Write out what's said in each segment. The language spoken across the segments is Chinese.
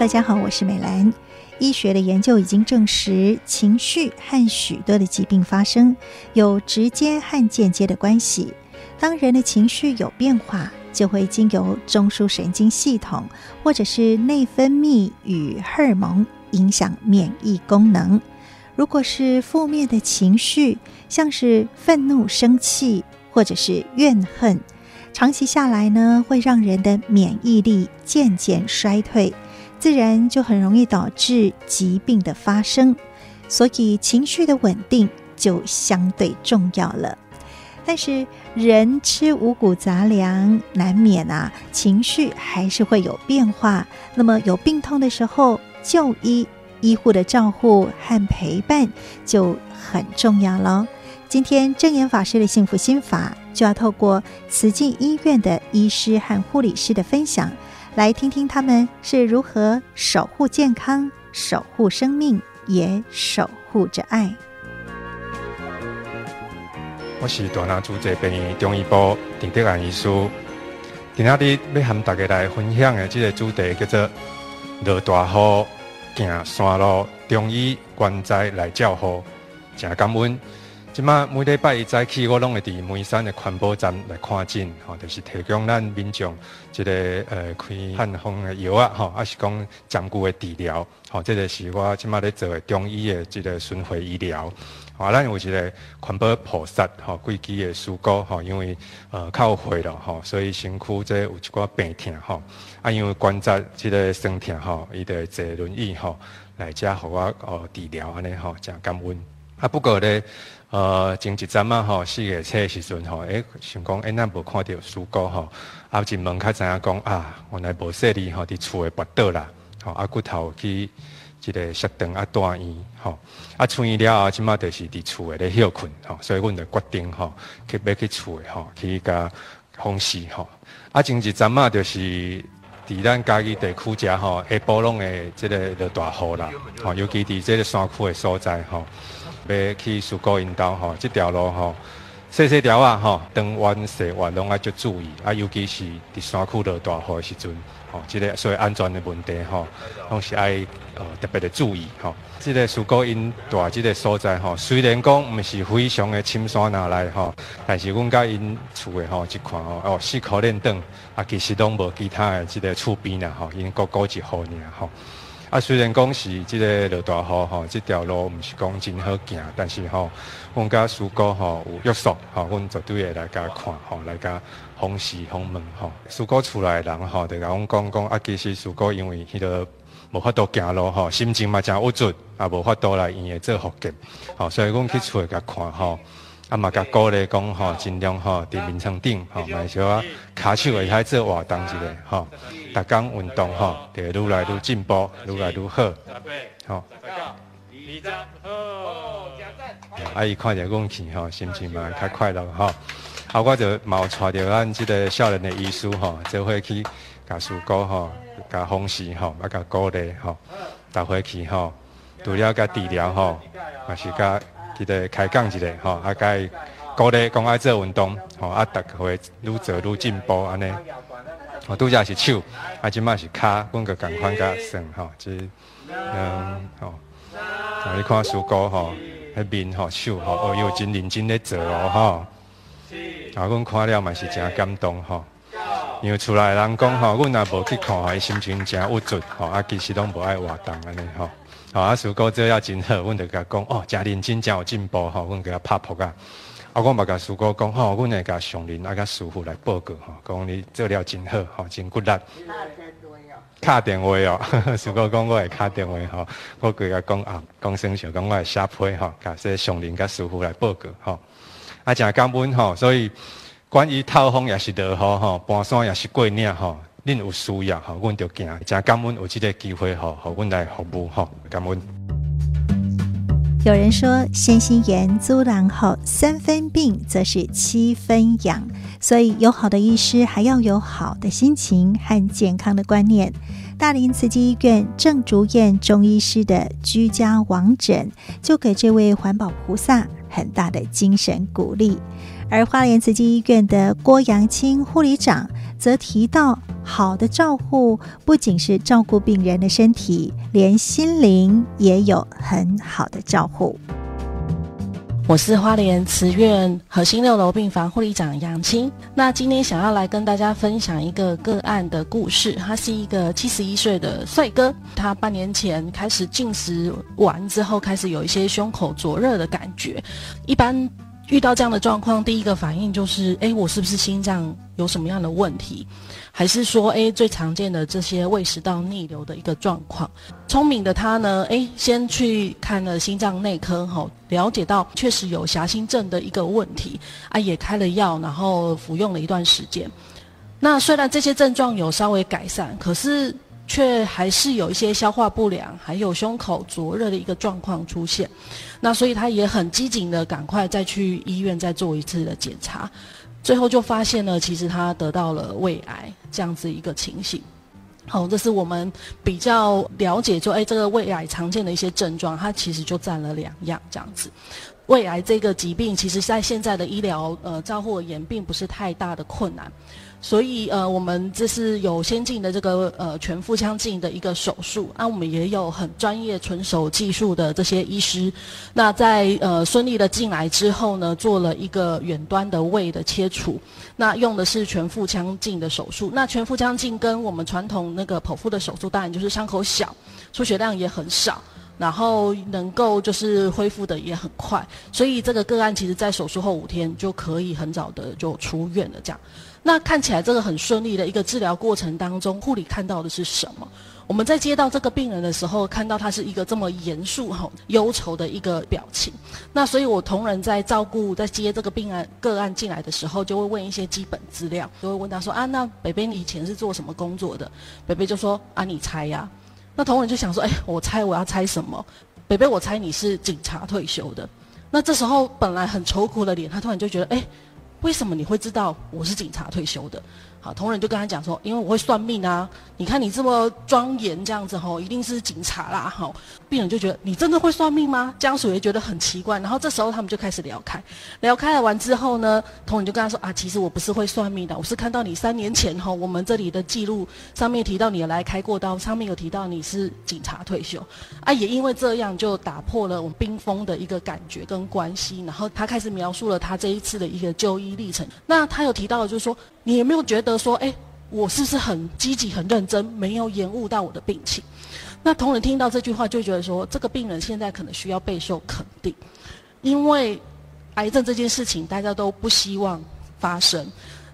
大家好，我是美兰。医学的研究已经证实，情绪和许多的疾病发生有直接和间接的关系。当人的情绪有变化，就会经由中枢神经系统或者是内分泌与荷尔蒙影响免疫功能。如果是负面的情绪，像是愤怒、生气或者是怨恨，长期下来呢，会让人的免疫力渐渐衰退。自然就很容易导致疾病的发生，所以情绪的稳定就相对重要了。但是人吃五谷杂粮，难免啊情绪还是会有变化。那么有病痛的时候，就医医护的照护和陪伴就很重要了。今天证严法师的幸福心法就要透过慈济医院的医师和护理师的分享。来听听他们是如何守护健康、守护生命，也守护着爱。我是大林主治病中医部陈德安医师，今天要和大家来分享的这个主题叫做“落大雨行山路，中医关在来照护”，真感恩。即马每礼拜一早起，我拢会伫梅山的环保站来看诊，吼，就是提供咱民众一个呃开汉方的药啊，吼，还是讲暂顾的治疗，吼，这个是我即马咧做的中医的这个巡回医疗。啊，咱有一个环保菩萨，吼，规矩的师姑，吼，因为呃较有岁了，吼，所以身躯这有一寡病痛，吼，啊，因为关节这个酸痛，吼，伊就坐轮椅，吼，来遮互我呃治疗安尼，吼，真感恩。啊，不过咧。呃，前一阵嘛吼，四月初的时阵吼，诶、欸，想讲诶，咱无看到师姑吼，啊，进门较知影讲啊，原来无说哩吼，伫厝诶跋倒啦，吼，啊，骨头去一个摔断啊，断院吼，啊，出院了后，即马就是伫厝诶咧休困吼，所以阮就决定吼，去要去厝诶吼，去甲访视吼，啊，前一阵嘛，就是伫咱家己地区遮吼，下晡拢会即个落大雨啦，吼，尤其伫即个山区诶所在吼。要去事故引导吼，这条路吼，细细条啊吼，长弯细弯拢爱足注意啊，尤其是伫山区落大雨的时阵，吼，这个所以安全的问题吼，拢是爱呃特别的注意吼。这个事故引导这个所在吼，虽然讲毋是非常的深山哪来吼，但是阮甲因厝的吼，一看吼，哦，四苦练长啊，其实拢无其他的这个厝边啦吼，因个个一户尔吼。啊，虽然讲是即个落大雨吼，这条路毋是讲真好行，但是吼，阮家师姑吼有约束吼，阮绝对会来甲看吼，来甲访视访问吼。师姑厝内人吼，就甲阮讲讲，啊，其实师姑因为迄个无法度行路吼，心情嘛真郁卒，啊，无法度来医院做复健，吼，所以阮去厝内甲看吼。啊嘛，甲鼓励讲吼，尽量吼伫眠床顶吼，买小啊，骹手会使做活动之类吼，逐工运动吼，就愈来愈进步，愈来愈好，吼。啊，伊看着阮去吼，心情嘛较快乐吼。啊，我就嘛有带着咱即个少年的医师吼，做伙去甲师姑吼，甲访视吼，啊，甲鼓励吼，逐回去吼，除了甲治疗吼，嘛是甲。一个开讲一个吼，啊，该鼓励讲爱做运动，吼，啊，逐回愈做愈进步安尼。吼，拄则是手，啊，即马是骹，阮个共款甲算吼，即嗯，吼，啊，你看师姑吼，迄面吼手吼，哦，又真认真咧做哦，吼。啊，阮看了嘛是真感动吼，因为厝内人讲吼，阮若无去看吼，伊心情真郁卒吼，啊，其实拢无爱活动安尼吼。好啊，师姑这要真好，阮就甲讲哦，真认真，真有进步吼，阮给他拍扑啊。啊，我嘛甲师哥讲吼，阮会甲上林啊，甲师傅来报告吼，讲你做了真好吼，真骨力。敲电话哦，师哥讲我会敲电话吼，我佢甲讲啊，讲声笑，讲我会写批吼，甲说上林甲师傅来报告吼。啊，诚感恩吼，所以关于透风也是落雨吼，搬山也是过岭吼。恁有需要吼，阮就行。真感恩有这个机会吼，互阮来服务吼，感恩。有人说，先心言租人后三分病，则是七分养。所以，有好的医师，还要有好的心情和健康的观念。大林慈济医院郑竹燕中医师的居家往诊，就给这位环保菩萨很大的精神鼓励。而花莲慈济医院的郭阳青护理长则提到，好的照护不仅是照顾病人的身体，连心灵也有很好的照护。我是花莲慈院核心六楼病房护理长杨青。那今天想要来跟大家分享一个个案的故事。他是一个七十一岁的帅哥，他半年前开始进食完之后，开始有一些胸口灼热的感觉。一般遇到这样的状况，第一个反应就是：哎，我是不是心脏有什么样的问题？还是说，诶，最常见的这些胃食道逆流的一个状况。聪明的他呢，诶，先去看了心脏内科，吼，了解到确实有狭心症的一个问题，啊，也开了药，然后服用了一段时间。那虽然这些症状有稍微改善，可是却还是有一些消化不良，还有胸口灼热的一个状况出现。那所以他也很机警的赶快再去医院再做一次的检查。最后就发现了，其实他得到了胃癌这样子一个情形。好，这是我们比较了解，就哎，这个胃癌常见的一些症状，它其实就占了两样这样子。胃癌这个疾病，其实在现在的医疗呃照护而言，并不是太大的困难。所以呃，我们这是有先进的这个呃全腹腔镜的一个手术，那、我们也有很专业纯手技术的这些医师。那在呃顺利的进来之后呢，做了一个远端的胃的切除，那用的是全腹腔镜的手术。那全腹腔镜跟我们传统那个剖腹的手术，当然就是伤口小，出血量也很少，然后能够就是恢复的也很快。所以这个个案其实在手术后五天就可以很早的就出院了，这样。那看起来这个很顺利的一个治疗过程当中，护理看到的是什么？我们在接到这个病人的时候，看到他是一个这么严肃、哈忧愁的一个表情。那所以我同仁在照顾、在接这个病案个案进来的时候，就会问一些基本资料，就会问他说：“啊，那北北你以前是做什么工作的？”北北就说：“啊，你猜呀。”那同仁就想说：“哎，我猜我要猜什么？”北北，我猜你是警察退休的。那这时候本来很愁苦的脸，他突然就觉得：“哎。”为什么你会知道我是警察退休的？好，同仁就跟他讲说，因为我会算命啊。你看你这么庄严这样子吼，一定是警察啦。好，病人就觉得你真的会算命吗？家属也觉得很奇怪。然后这时候他们就开始聊开，聊开了完之后呢，同仁就跟他说啊，其实我不是会算命的，我是看到你三年前吼，我们这里的记录上面提到你来开过刀，上面有提到你是警察退休。啊，也因为这样就打破了我们冰封的一个感觉跟关系。然后他开始描述了他这一次的一个就医历程。那他有提到的就是说，你有没有觉得说，哎？我是不是很积极、很认真，没有延误到我的病情？那同仁听到这句话，就觉得说，这个病人现在可能需要备受肯定，因为癌症这件事情大家都不希望发生。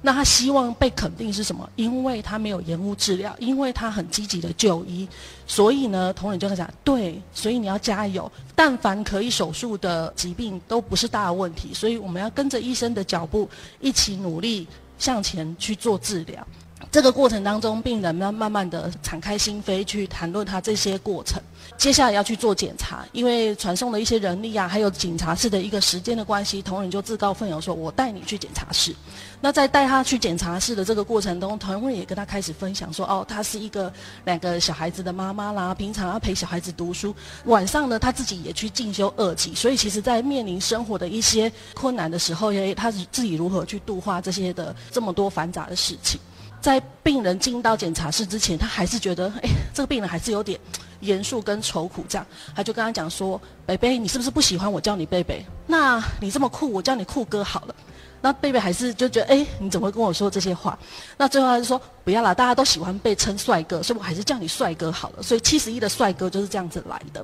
那他希望被肯定是什么？因为他没有延误治疗，因为他很积极的就医，所以呢，同仁就会讲，对，所以你要加油。但凡可以手术的疾病都不是大问题，所以我们要跟着医生的脚步，一起努力向前去做治疗。这个过程当中，病人呢慢慢的敞开心扉去谈论他这些过程。接下来要去做检查，因为传送的一些人力啊，还有检查室的一个时间的关系，同仁就自告奋勇说：“我带你去检查室。”那在带他去检查室的这个过程中，同仁也跟他开始分享说：“哦，他是一个两个小孩子的妈妈啦，平常要陪小孩子读书，晚上呢他自己也去进修二级，所以其实在面临生活的一些困难的时候，也他自己如何去度化这些的这么多繁杂的事情。”在病人进到检查室之前，他还是觉得，哎，这个病人还是有点严肃跟愁苦，这样，他就跟他讲说：“北北，你是不是不喜欢我叫你贝贝？那你这么酷，我叫你酷哥好了。”那贝贝还是就觉得，哎，你怎么会跟我说这些话？那最后他就说，不要啦，大家都喜欢被称帅哥，所以我还是叫你帅哥好了。所以七十一的帅哥就是这样子来的。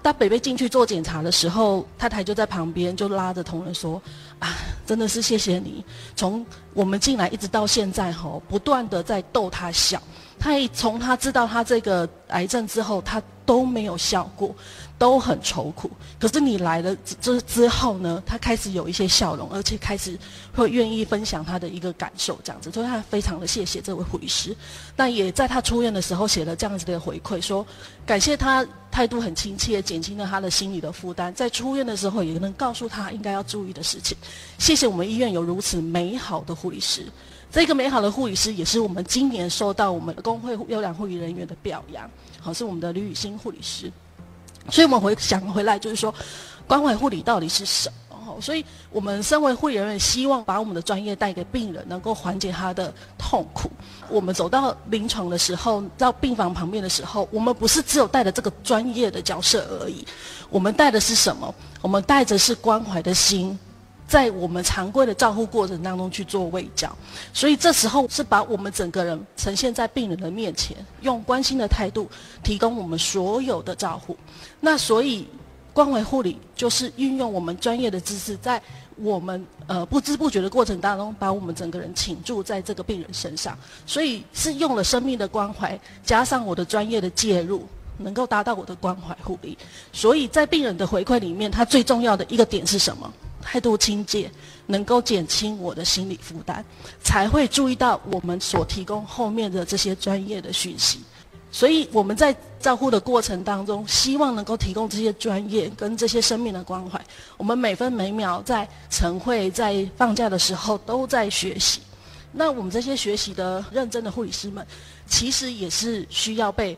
当贝贝进去做检查的时候，太太就在旁边就拉着同仁说，啊，真的是谢谢你，从我们进来一直到现在吼，不断的在逗他笑。他一从他知道他这个癌症之后，他都没有笑过。都很愁苦，可是你来了之之后呢，他开始有一些笑容，而且开始会愿意分享他的一个感受，这样子，所以他非常的谢谢这位护理师。那也在他出院的时候写了这样子的回馈，说感谢他态度很亲切，减轻了他的心理的负担，在出院的时候也能告诉他应该要注意的事情。谢谢我们医院有如此美好的护理师，这个美好的护理师也是我们今年受到我们的工会优良护理人员的表扬，好，是我们的吕雨欣护理师。所以我们回想回来，就是说，关怀护理到底是什么？所以我们身为护理人员，希望把我们的专业带给病人，能够缓解他的痛苦。我们走到临床的时候，到病房旁边的时候，我们不是只有带着这个专业的角色而已，我们带的是什么？我们带着是关怀的心。在我们常规的照护过程当中去做卫教，所以这时候是把我们整个人呈现在病人的面前，用关心的态度提供我们所有的照护。那所以关怀护理就是运用我们专业的知识，在我们呃不知不觉的过程当中，把我们整个人倾注在这个病人身上。所以是用了生命的关怀，加上我的专业的介入，能够达到我的关怀护理。所以在病人的回馈里面，他最重要的一个点是什么？态度亲切，能够减轻我的心理负担，才会注意到我们所提供后面的这些专业的讯息。所以我们在照护的过程当中，希望能够提供这些专业跟这些生命的关怀。我们每分每秒在晨会、在放假的时候都在学习。那我们这些学习的认真的护理师们，其实也是需要被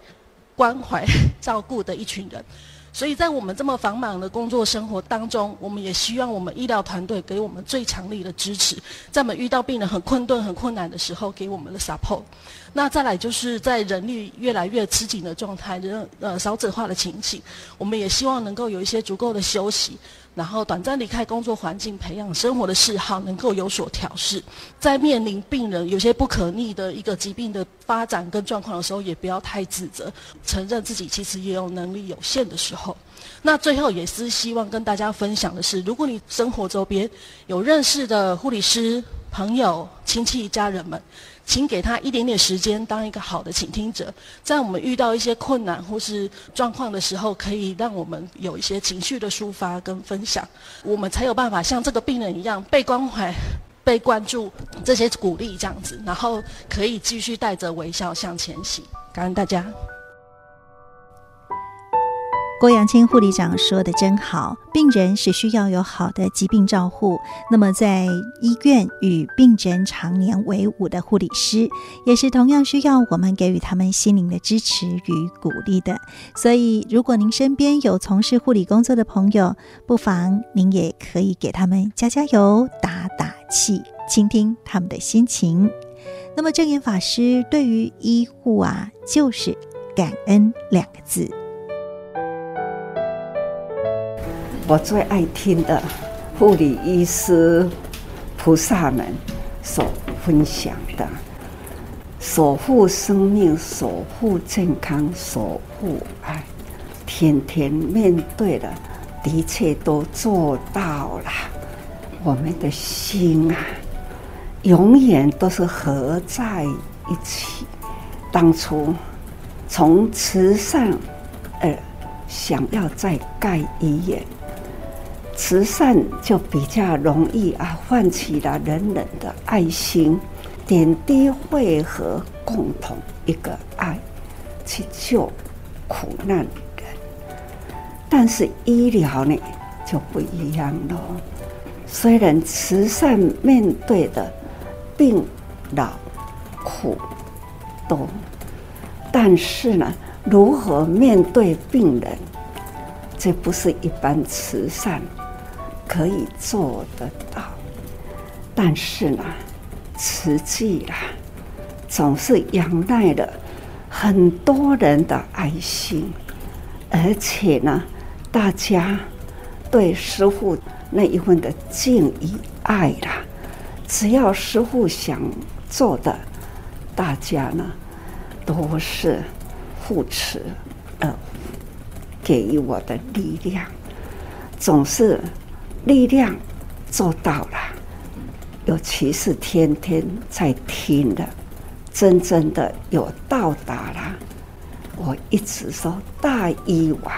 关怀 照顾的一群人。所以在我们这么繁忙的工作生活当中，我们也希望我们医疗团队给我们最强力的支持，在我们遇到病人很困顿、很困难的时候，给我们的 support。那再来就是在人力越来越吃紧的状态、人呃少子化的情形，我们也希望能够有一些足够的休息。然后短暂离开工作环境，培养生活的嗜好，能够有所调适。在面临病人有些不可逆的一个疾病的发展跟状况的时候，也不要太自责，承认自己其实也有能力有限的时候。那最后也是希望跟大家分享的是，如果你生活周边有认识的护理师、朋友、亲戚、家人们。请给他一点点时间，当一个好的倾听者，在我们遇到一些困难或是状况的时候，可以让我们有一些情绪的抒发跟分享，我们才有办法像这个病人一样被关怀、被关注，这些鼓励这样子，然后可以继续带着微笑向前行。感恩大家。郭阳青护理长说的真好，病人是需要有好的疾病照护。那么，在医院与病人常年为伍的护理师，也是同样需要我们给予他们心灵的支持与鼓励的。所以，如果您身边有从事护理工作的朋友，不妨您也可以给他们加加油、打打气，倾听他们的心情。那么，证严法师对于医护啊，就是感恩两个字。我最爱听的护理医师菩萨们所分享的，守护生命、守护健康、守护爱，天天面对的，的确都做到了。我们的心啊，永远都是合在一起。当初从慈善呃，想要再盖医院。慈善就比较容易啊，唤起了人人的爱心，点滴汇合，共同一个爱，去救苦难的人。但是医疗呢就不一样了。虽然慈善面对的病老苦多，但是呢，如何面对病人，这不是一般慈善。可以做得到，但是呢，实际啊，总是仰赖了很多人的爱心，而且呢，大家对师傅那一份的敬意爱啦，只要师傅想做的，大家呢都是扶持，呃，给予我的力量，总是。力量做到了，尤其是天天在听的，真正的有到达了。我一直说大医王，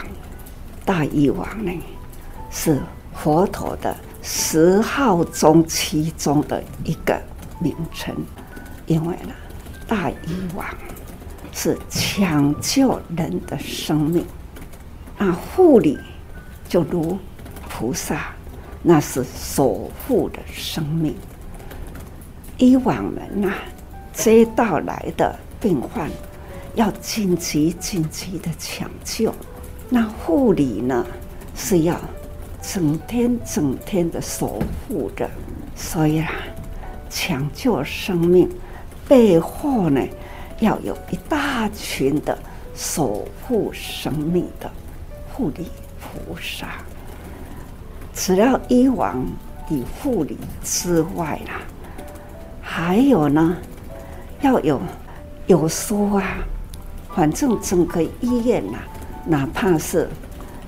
大医王呢是佛陀的十号中其中的一个名称，因为呢，大医王是抢救人的生命，那护理就如菩萨。那是守护的生命，以往们呐、接到来的病患要紧急紧急的抢救，那护理呢是要整天整天的守护着。所以啊，抢救生命背后呢，要有一大群的守护生命的护理菩萨。除了医王与护理之外啦，还有呢，要有有说啊，反正整个医院呐、啊，哪怕是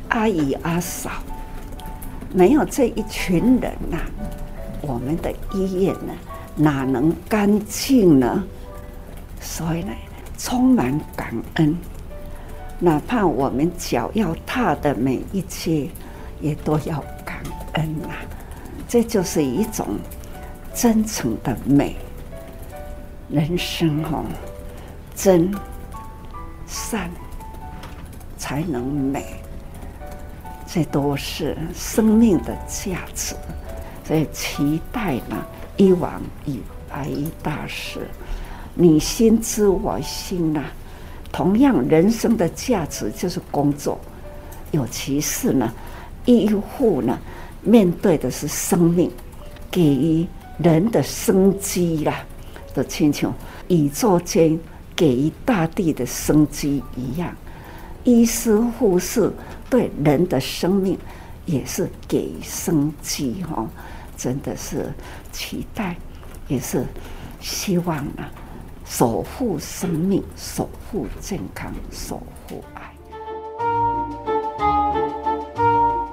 阿姨阿嫂，没有这一群人呐、啊，我们的医院呢，哪能干净呢？所以呢，充满感恩，哪怕我们脚要踏的每一阶，也都要。恩呐、这就是一种真诚的美。人生哦，真善才能美，这都是生命的价值。所以期待呢，医王与白衣大师，你心知我心呐、同样，人生的价值就是工作，尤其是呢，医护呢。面对的是生命，给予人的生机啦，的亲像宇宙间给予大地的生机一样，医师护士对人的生命也是给生机哈，真的是期待，也是希望啊，守护生命，守护健康，守护爱。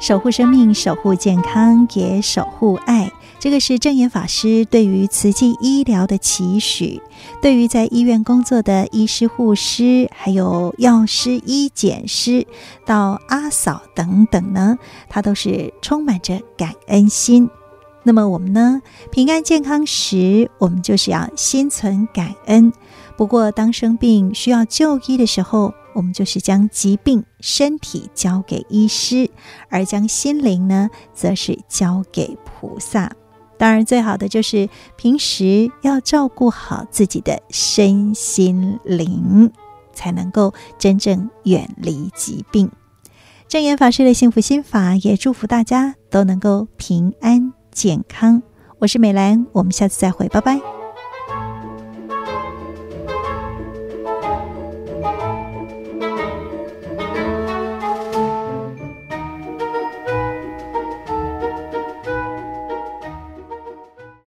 守护生命，守护健康，也守护爱。这个是证严法师对于慈济医疗的期许。对于在医院工作的医师、护师，还有药师、医检师，到阿嫂等等呢，他都是充满着感恩心。那么我们呢，平安健康时，我们就是要心存感恩。不过当生病需要就医的时候，我们就是将疾病身体交给医师，而将心灵呢，则是交给菩萨。当然，最好的就是平时要照顾好自己的身心灵，才能够真正远离疾病。证严法师的幸福心法，也祝福大家都能够平安健康。我是美兰，我们下次再会，拜拜。